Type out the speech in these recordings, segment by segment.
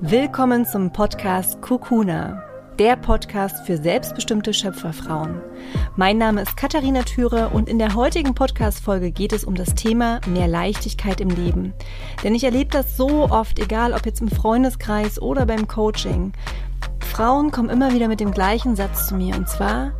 Willkommen zum Podcast Kukuna, der Podcast für selbstbestimmte Schöpferfrauen. Mein Name ist Katharina Thüre und in der heutigen Podcast-Folge geht es um das Thema mehr Leichtigkeit im Leben. Denn ich erlebe das so oft, egal ob jetzt im Freundeskreis oder beim Coaching. Frauen kommen immer wieder mit dem gleichen Satz zu mir und zwar,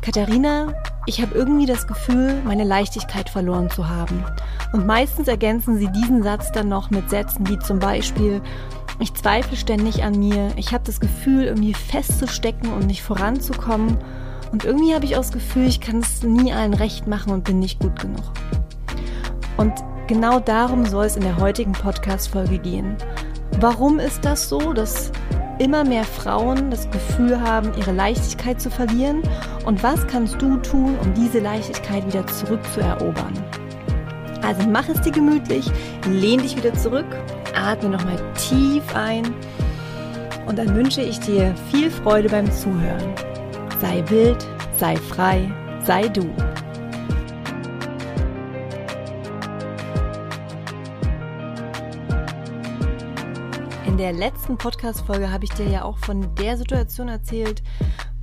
Katharina, ich habe irgendwie das Gefühl, meine Leichtigkeit verloren zu haben. Und meistens ergänzen sie diesen Satz dann noch mit Sätzen wie zum Beispiel, ich zweifle ständig an mir, ich habe das Gefühl, irgendwie festzustecken und nicht voranzukommen. Und irgendwie habe ich auch das Gefühl, ich kann es nie allen recht machen und bin nicht gut genug. Und genau darum soll es in der heutigen Podcast-Folge gehen. Warum ist das so, dass immer mehr Frauen das Gefühl haben, ihre Leichtigkeit zu verlieren? Und was kannst du tun, um diese Leichtigkeit wieder zurückzuerobern? Also mach es dir gemütlich, lehn dich wieder zurück, atme nochmal tief ein und dann wünsche ich dir viel Freude beim Zuhören. Sei wild, sei frei, sei du. In der letzten Podcast-Folge habe ich dir ja auch von der Situation erzählt,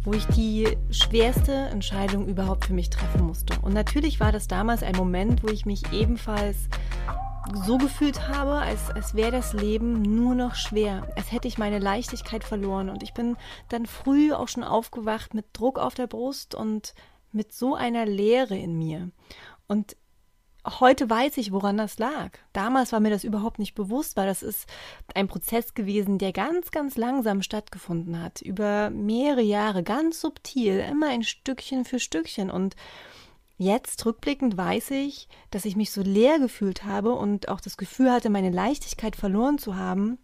wo ich die schwerste Entscheidung überhaupt für mich treffen musste. Und natürlich war das damals ein Moment, wo ich mich ebenfalls so gefühlt habe, als, als wäre das Leben nur noch schwer. Als hätte ich meine Leichtigkeit verloren. Und ich bin dann früh auch schon aufgewacht mit Druck auf der Brust und mit so einer Leere in mir. Und heute weiß ich, woran das lag. Damals war mir das überhaupt nicht bewusst, weil das ist ein Prozess gewesen, der ganz, ganz langsam stattgefunden hat. Über mehrere Jahre, ganz subtil, immer ein Stückchen für Stückchen. Und jetzt, rückblickend, weiß ich, dass ich mich so leer gefühlt habe und auch das Gefühl hatte, meine Leichtigkeit verloren zu haben,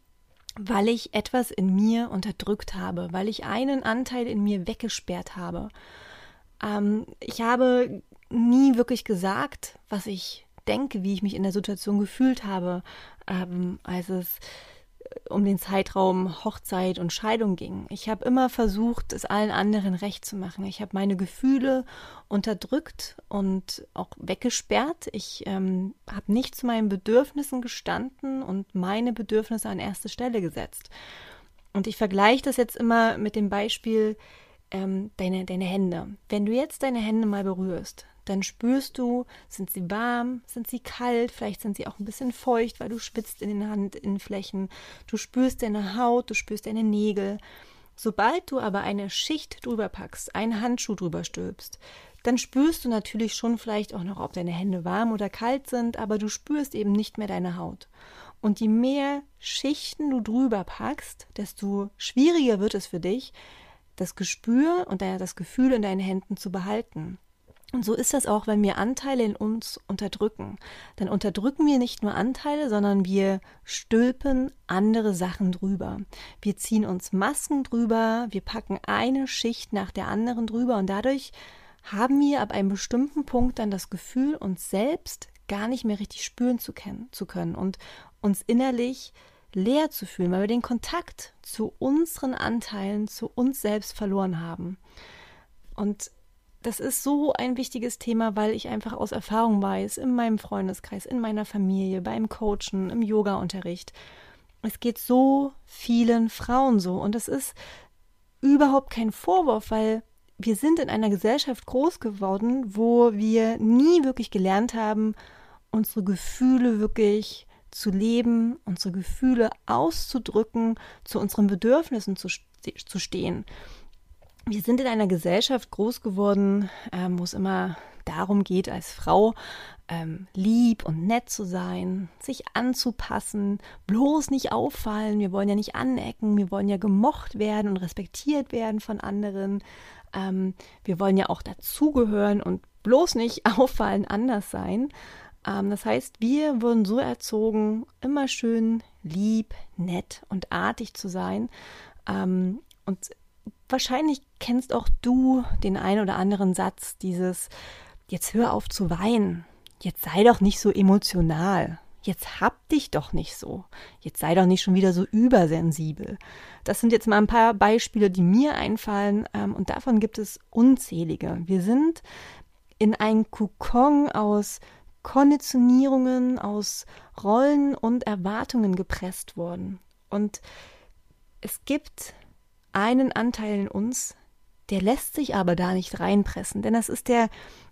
weil ich etwas in mir unterdrückt habe, weil ich einen Anteil in mir weggesperrt habe. Ähm, ich habe nie wirklich gesagt, was ich denke, wie ich mich in der Situation gefühlt habe, ähm, als es um den Zeitraum Hochzeit und Scheidung ging. Ich habe immer versucht, es allen anderen recht zu machen. Ich habe meine Gefühle unterdrückt und auch weggesperrt. Ich ähm, habe nicht zu meinen Bedürfnissen gestanden und meine Bedürfnisse an erste Stelle gesetzt. Und ich vergleiche das jetzt immer mit dem Beispiel ähm, deine, deine Hände. Wenn du jetzt deine Hände mal berührst, dann spürst du, sind sie warm, sind sie kalt, vielleicht sind sie auch ein bisschen feucht, weil du schwitzt in den Handinnenflächen, du spürst deine Haut, du spürst deine Nägel. Sobald du aber eine Schicht drüber packst, einen Handschuh drüber stülpst, dann spürst du natürlich schon vielleicht auch noch, ob deine Hände warm oder kalt sind, aber du spürst eben nicht mehr deine Haut. Und je mehr Schichten du drüber packst, desto schwieriger wird es für dich, das Gespür und das Gefühl in deinen Händen zu behalten. Und so ist das auch, wenn wir Anteile in uns unterdrücken. Dann unterdrücken wir nicht nur Anteile, sondern wir stülpen andere Sachen drüber. Wir ziehen uns Masken drüber, wir packen eine Schicht nach der anderen drüber und dadurch haben wir ab einem bestimmten Punkt dann das Gefühl, uns selbst gar nicht mehr richtig spüren zu, zu können und uns innerlich leer zu fühlen, weil wir den Kontakt zu unseren Anteilen, zu uns selbst verloren haben. Und das ist so ein wichtiges Thema, weil ich einfach aus Erfahrung weiß, in meinem Freundeskreis, in meiner Familie, beim Coachen, im Yoga-Unterricht. Es geht so vielen Frauen so. Und das ist überhaupt kein Vorwurf, weil wir sind in einer Gesellschaft groß geworden, wo wir nie wirklich gelernt haben, unsere Gefühle wirklich zu leben, unsere Gefühle auszudrücken, zu unseren Bedürfnissen zu, zu stehen wir sind in einer Gesellschaft groß geworden, ähm, wo es immer darum geht, als Frau ähm, lieb und nett zu sein, sich anzupassen, bloß nicht auffallen. Wir wollen ja nicht anecken, wir wollen ja gemocht werden und respektiert werden von anderen. Ähm, wir wollen ja auch dazugehören und bloß nicht auffallen, anders sein. Ähm, das heißt, wir wurden so erzogen, immer schön lieb, nett und artig zu sein. Ähm, und wahrscheinlich kennst auch du den einen oder anderen Satz, dieses Jetzt hör auf zu weinen, jetzt sei doch nicht so emotional, jetzt hab dich doch nicht so, jetzt sei doch nicht schon wieder so übersensibel. Das sind jetzt mal ein paar Beispiele, die mir einfallen ähm, und davon gibt es unzählige. Wir sind in ein Kokon aus Konditionierungen, aus Rollen und Erwartungen gepresst worden. Und es gibt einen Anteil in uns, der lässt sich aber da nicht reinpressen, denn das ist der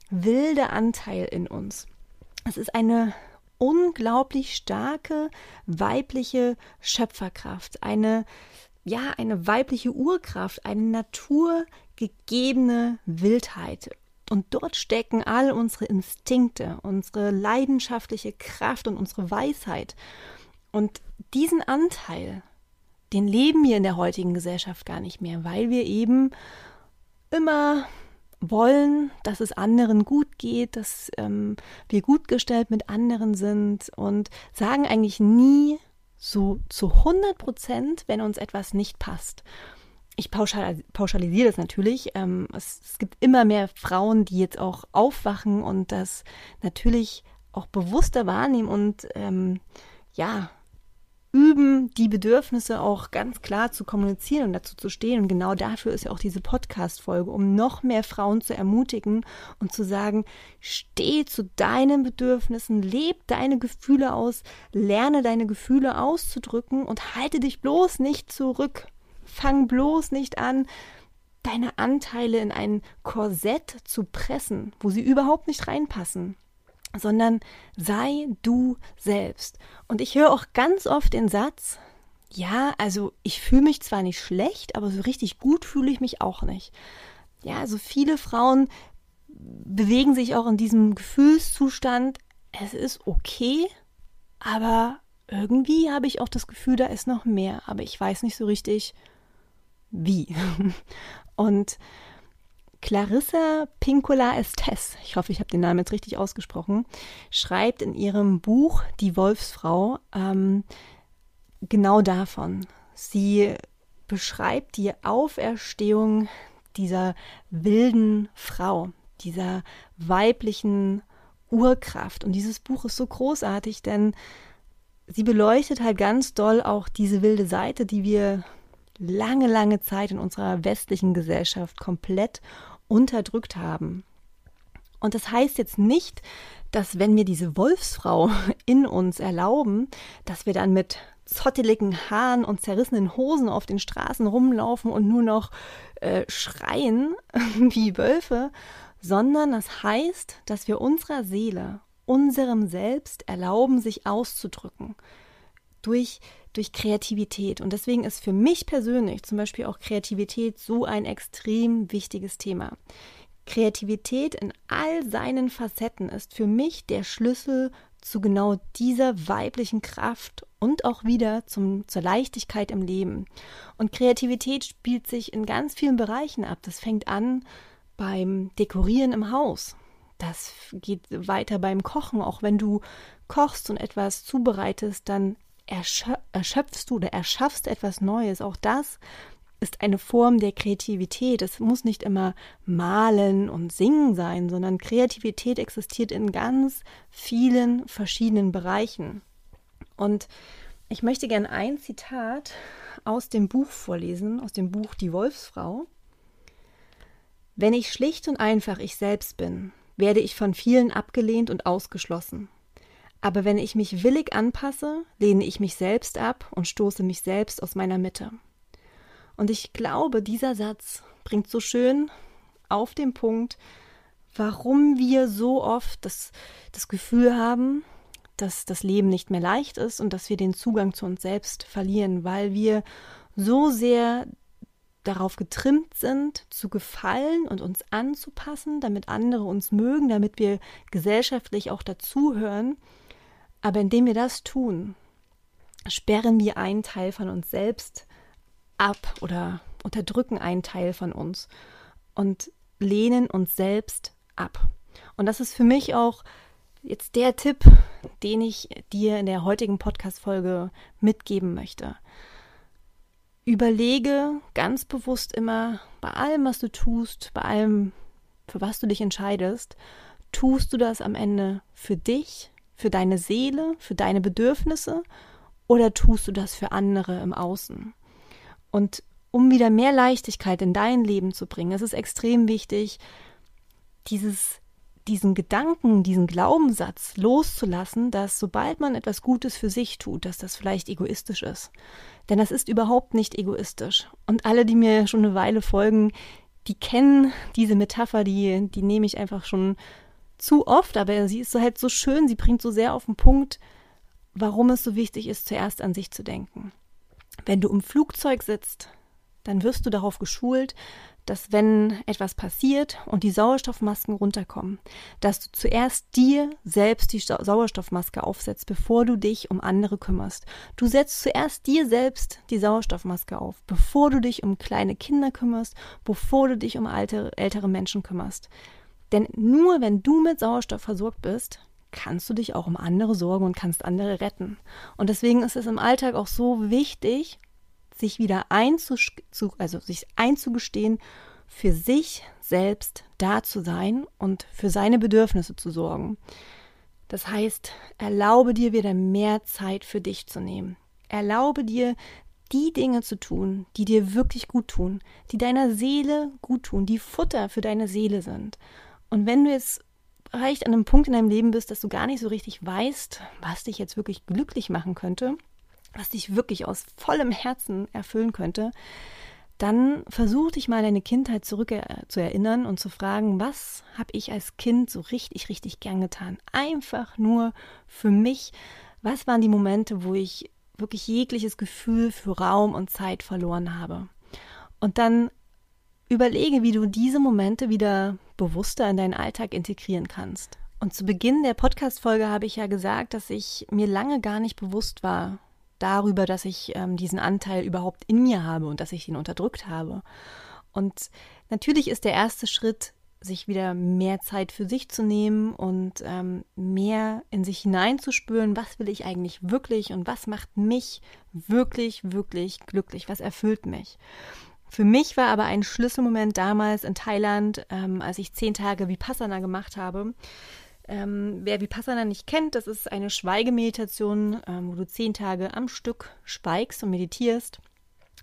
wilde Anteil in uns. Es ist eine unglaublich starke weibliche Schöpferkraft, eine ja, eine weibliche Urkraft, eine naturgegebene Wildheit. Und dort stecken all unsere Instinkte, unsere leidenschaftliche Kraft und unsere Weisheit. Und diesen Anteil, den leben wir in der heutigen Gesellschaft gar nicht mehr, weil wir eben immer wollen, dass es anderen gut geht, dass ähm, wir gut gestellt mit anderen sind und sagen eigentlich nie so zu 100 Prozent, wenn uns etwas nicht passt. Ich pauschal, pauschalisiere das natürlich. Ähm, es, es gibt immer mehr Frauen, die jetzt auch aufwachen und das natürlich auch bewusster wahrnehmen und ähm, ja, üben, die Bedürfnisse auch ganz klar zu kommunizieren und dazu zu stehen. Und genau dafür ist ja auch diese Podcast-Folge, um noch mehr Frauen zu ermutigen und zu sagen, steh zu deinen Bedürfnissen, leb deine Gefühle aus, lerne deine Gefühle auszudrücken und halte dich bloß nicht zurück. Fang bloß nicht an, deine Anteile in ein Korsett zu pressen, wo sie überhaupt nicht reinpassen sondern sei du selbst. Und ich höre auch ganz oft den Satz, ja, also ich fühle mich zwar nicht schlecht, aber so richtig gut fühle ich mich auch nicht. Ja, also viele Frauen bewegen sich auch in diesem Gefühlszustand, es ist okay, aber irgendwie habe ich auch das Gefühl, da ist noch mehr, aber ich weiß nicht so richtig wie. Und Clarissa Pinkola Estes, ich hoffe, ich habe den Namen jetzt richtig ausgesprochen, schreibt in ihrem Buch Die Wolfsfrau ähm, genau davon. Sie beschreibt die Auferstehung dieser wilden Frau, dieser weiblichen Urkraft. Und dieses Buch ist so großartig, denn sie beleuchtet halt ganz doll auch diese wilde Seite, die wir lange, lange Zeit in unserer westlichen Gesellschaft komplett unterdrückt haben. Und das heißt jetzt nicht, dass wenn wir diese Wolfsfrau in uns erlauben, dass wir dann mit zotteligen Haaren und zerrissenen Hosen auf den Straßen rumlaufen und nur noch äh, schreien wie Wölfe, sondern das heißt, dass wir unserer Seele, unserem Selbst erlauben, sich auszudrücken durch, durch Kreativität. Und deswegen ist für mich persönlich zum Beispiel auch Kreativität so ein extrem wichtiges Thema. Kreativität in all seinen Facetten ist für mich der Schlüssel zu genau dieser weiblichen Kraft und auch wieder zum, zur Leichtigkeit im Leben. Und Kreativität spielt sich in ganz vielen Bereichen ab. Das fängt an beim Dekorieren im Haus. Das geht weiter beim Kochen. Auch wenn du kochst und etwas zubereitest, dann erschöpfst du oder erschaffst etwas Neues. Auch das ist eine Form der Kreativität. Es muss nicht immer malen und singen sein, sondern Kreativität existiert in ganz vielen verschiedenen Bereichen. Und ich möchte gerne ein Zitat aus dem Buch vorlesen, aus dem Buch Die Wolfsfrau. Wenn ich schlicht und einfach ich selbst bin, werde ich von vielen abgelehnt und ausgeschlossen. Aber wenn ich mich willig anpasse, lehne ich mich selbst ab und stoße mich selbst aus meiner Mitte. Und ich glaube, dieser Satz bringt so schön auf den Punkt, warum wir so oft das, das Gefühl haben, dass das Leben nicht mehr leicht ist und dass wir den Zugang zu uns selbst verlieren, weil wir so sehr darauf getrimmt sind, zu gefallen und uns anzupassen, damit andere uns mögen, damit wir gesellschaftlich auch dazuhören aber indem wir das tun, sperren wir einen Teil von uns selbst ab oder unterdrücken einen Teil von uns und lehnen uns selbst ab. Und das ist für mich auch jetzt der Tipp, den ich dir in der heutigen Podcast-Folge mitgeben möchte. Überlege ganz bewusst immer bei allem, was du tust, bei allem, für was du dich entscheidest, tust du das am Ende für dich für deine Seele, für deine Bedürfnisse oder tust du das für andere im Außen? Und um wieder mehr Leichtigkeit in dein Leben zu bringen, ist es extrem wichtig, dieses diesen Gedanken, diesen Glaubenssatz loszulassen, dass sobald man etwas Gutes für sich tut, dass das vielleicht egoistisch ist. Denn das ist überhaupt nicht egoistisch. Und alle, die mir schon eine Weile folgen, die kennen diese Metapher, die, die nehme ich einfach schon zu oft, aber sie ist so halt so schön, sie bringt so sehr auf den Punkt, warum es so wichtig ist, zuerst an sich zu denken. Wenn du im Flugzeug sitzt, dann wirst du darauf geschult, dass wenn etwas passiert und die Sauerstoffmasken runterkommen, dass du zuerst dir selbst die Sauerstoffmaske aufsetzt, bevor du dich um andere kümmerst. Du setzt zuerst dir selbst die Sauerstoffmaske auf, bevor du dich um kleine Kinder kümmerst, bevor du dich um alte, ältere Menschen kümmerst. Denn nur wenn du mit Sauerstoff versorgt bist, kannst du dich auch um andere sorgen und kannst andere retten. Und deswegen ist es im Alltag auch so wichtig, sich wieder also sich einzugestehen, für sich selbst da zu sein und für seine Bedürfnisse zu sorgen. Das heißt, erlaube dir wieder mehr Zeit für dich zu nehmen. Erlaube dir, die Dinge zu tun, die dir wirklich gut tun, die deiner Seele gut tun, die Futter für deine Seele sind. Und wenn du jetzt vielleicht an einem Punkt in deinem Leben bist, dass du gar nicht so richtig weißt, was dich jetzt wirklich glücklich machen könnte, was dich wirklich aus vollem Herzen erfüllen könnte, dann versuch dich mal deine Kindheit zurück äh, zu erinnern und zu fragen, was habe ich als Kind so richtig, richtig gern getan? Einfach nur für mich. Was waren die Momente, wo ich wirklich jegliches Gefühl für Raum und Zeit verloren habe? Und dann überlege, wie du diese Momente wieder bewusster in deinen Alltag integrieren kannst. Und zu Beginn der Podcast-Folge habe ich ja gesagt, dass ich mir lange gar nicht bewusst war, darüber, dass ich ähm, diesen Anteil überhaupt in mir habe und dass ich ihn unterdrückt habe. Und natürlich ist der erste Schritt, sich wieder mehr Zeit für sich zu nehmen und ähm, mehr in sich hineinzuspüren, was will ich eigentlich wirklich und was macht mich wirklich, wirklich glücklich, was erfüllt mich. Für mich war aber ein Schlüsselmoment damals in Thailand, ähm, als ich zehn Tage Vipassana gemacht habe, ähm, wer Vipassana nicht kennt, das ist eine Schweigemeditation, ähm, wo du zehn Tage am Stück schweigst und meditierst.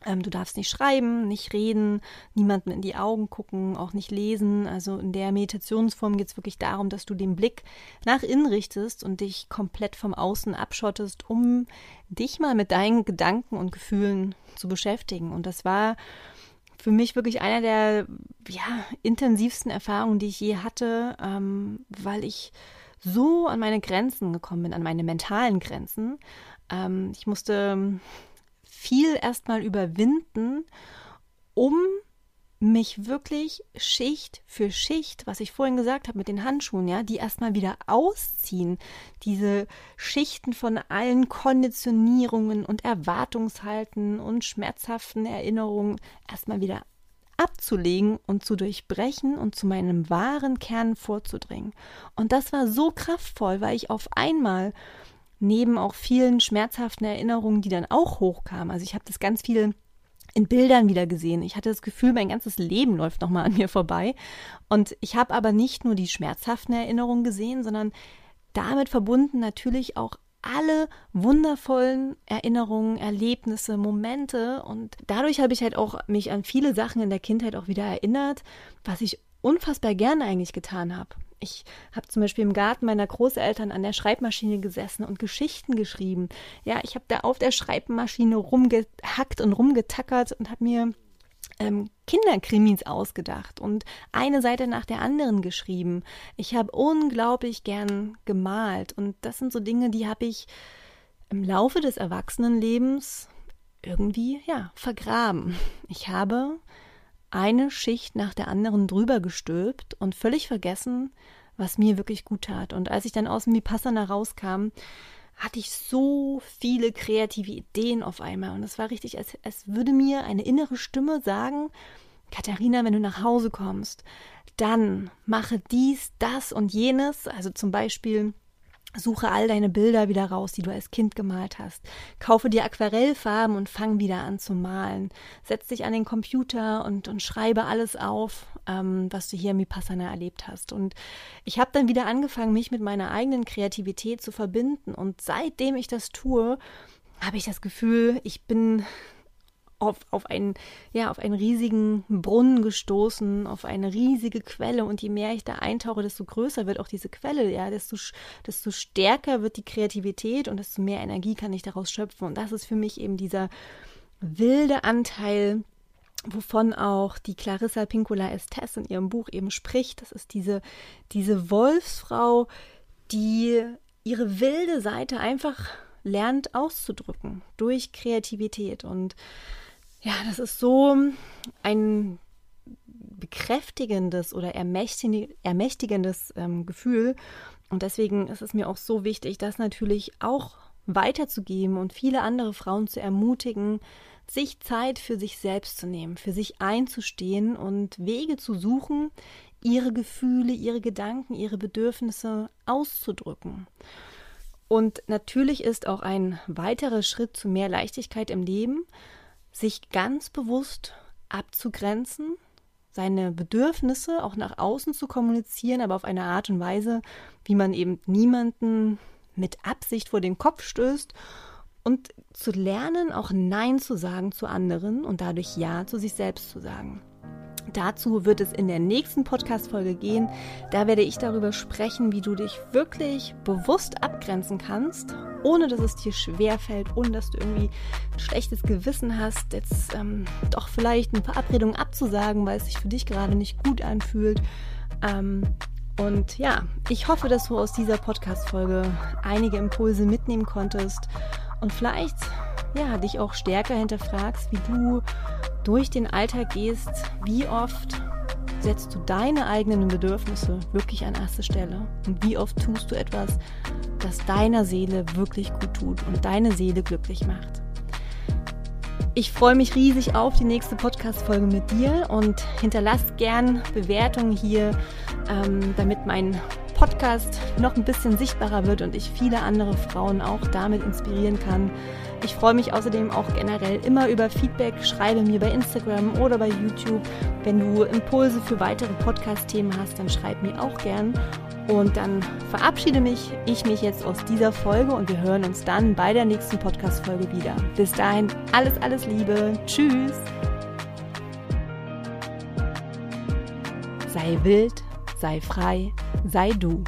Ähm, du darfst nicht schreiben, nicht reden, niemanden in die Augen gucken, auch nicht lesen. Also in der Meditationsform geht es wirklich darum, dass du den Blick nach innen richtest und dich komplett vom Außen abschottest, um dich mal mit deinen Gedanken und Gefühlen zu beschäftigen. Und das war für mich wirklich einer der ja, intensivsten Erfahrungen, die ich je hatte, ähm, weil ich so an meine Grenzen gekommen bin, an meine mentalen Grenzen. Ähm, ich musste viel erstmal überwinden, um mich wirklich Schicht für Schicht, was ich vorhin gesagt habe mit den Handschuhen, ja, die erstmal wieder ausziehen, diese Schichten von allen Konditionierungen und Erwartungshalten und schmerzhaften Erinnerungen erstmal wieder abzulegen und zu durchbrechen und zu meinem wahren Kern vorzudringen. Und das war so kraftvoll, weil ich auf einmal neben auch vielen schmerzhaften Erinnerungen, die dann auch hochkamen, also ich habe das ganz viel in Bildern wieder gesehen. Ich hatte das Gefühl, mein ganzes Leben läuft nochmal an mir vorbei. Und ich habe aber nicht nur die schmerzhaften Erinnerungen gesehen, sondern damit verbunden natürlich auch alle wundervollen Erinnerungen, Erlebnisse, Momente und dadurch habe ich halt auch mich an viele Sachen in der Kindheit auch wieder erinnert, was ich unfassbar gerne eigentlich getan habe. Ich habe zum Beispiel im Garten meiner Großeltern an der Schreibmaschine gesessen und Geschichten geschrieben. Ja, ich habe da auf der Schreibmaschine rumgehackt und rumgetackert und habe mir ähm, Kinderkrimis ausgedacht und eine Seite nach der anderen geschrieben. Ich habe unglaublich gern gemalt und das sind so Dinge, die habe ich im Laufe des Erwachsenenlebens irgendwie ja vergraben. Ich habe eine Schicht nach der anderen drüber gestülpt und völlig vergessen, was mir wirklich gut tat. Und als ich dann aus dem Vipassana rauskam, hatte ich so viele kreative Ideen auf einmal. Und es war richtig, als, als würde mir eine innere Stimme sagen, Katharina, wenn du nach Hause kommst, dann mache dies, das und jenes. Also zum Beispiel Suche all deine Bilder wieder raus, die du als Kind gemalt hast. Kaufe dir Aquarellfarben und fang wieder an zu malen. Setz dich an den Computer und, und schreibe alles auf, ähm, was du hier im Vipassana erlebt hast. Und ich habe dann wieder angefangen, mich mit meiner eigenen Kreativität zu verbinden. Und seitdem ich das tue, habe ich das Gefühl, ich bin auf, auf, einen, ja, auf einen riesigen Brunnen gestoßen, auf eine riesige Quelle. Und je mehr ich da eintauche, desto größer wird auch diese Quelle, ja, desto, desto stärker wird die Kreativität und desto mehr Energie kann ich daraus schöpfen. Und das ist für mich eben dieser wilde Anteil, wovon auch die Clarissa Pinkola Estes in ihrem Buch eben spricht. Das ist diese, diese Wolfsfrau, die ihre wilde Seite einfach lernt auszudrücken durch Kreativität. Und ja, das ist so ein bekräftigendes oder ermächtigendes ähm, Gefühl. Und deswegen ist es mir auch so wichtig, das natürlich auch weiterzugeben und viele andere Frauen zu ermutigen, sich Zeit für sich selbst zu nehmen, für sich einzustehen und Wege zu suchen, ihre Gefühle, ihre Gedanken, ihre Bedürfnisse auszudrücken. Und natürlich ist auch ein weiterer Schritt zu mehr Leichtigkeit im Leben, sich ganz bewusst abzugrenzen, seine Bedürfnisse auch nach außen zu kommunizieren, aber auf eine Art und Weise, wie man eben niemanden mit Absicht vor den Kopf stößt und zu lernen, auch Nein zu sagen zu anderen und dadurch Ja zu sich selbst zu sagen. Dazu wird es in der nächsten Podcast-Folge gehen. Da werde ich darüber sprechen, wie du dich wirklich bewusst abgrenzen kannst, ohne dass es dir schwerfällt, ohne dass du irgendwie ein schlechtes Gewissen hast, jetzt ähm, doch vielleicht eine Verabredung abzusagen, weil es sich für dich gerade nicht gut anfühlt. Ähm, und ja, ich hoffe, dass du aus dieser Podcast-Folge einige Impulse mitnehmen konntest und vielleicht ja, dich auch stärker hinterfragst, wie du durch den Alltag gehst, wie oft setzt du deine eigenen Bedürfnisse wirklich an erste Stelle und wie oft tust du etwas, das deiner Seele wirklich gut tut und deine Seele glücklich macht. Ich freue mich riesig auf die nächste Podcast-Folge mit dir und hinterlass gern Bewertungen hier, ähm, damit mein Podcast noch ein bisschen sichtbarer wird und ich viele andere Frauen auch damit inspirieren kann. Ich freue mich außerdem auch generell immer über Feedback. Schreibe mir bei Instagram oder bei YouTube. Wenn du Impulse für weitere Podcast-Themen hast, dann schreib mir auch gern. Und dann verabschiede mich ich mich jetzt aus dieser Folge und wir hören uns dann bei der nächsten Podcast-Folge wieder. Bis dahin alles, alles Liebe. Tschüss. Sei wild, sei frei, sei du.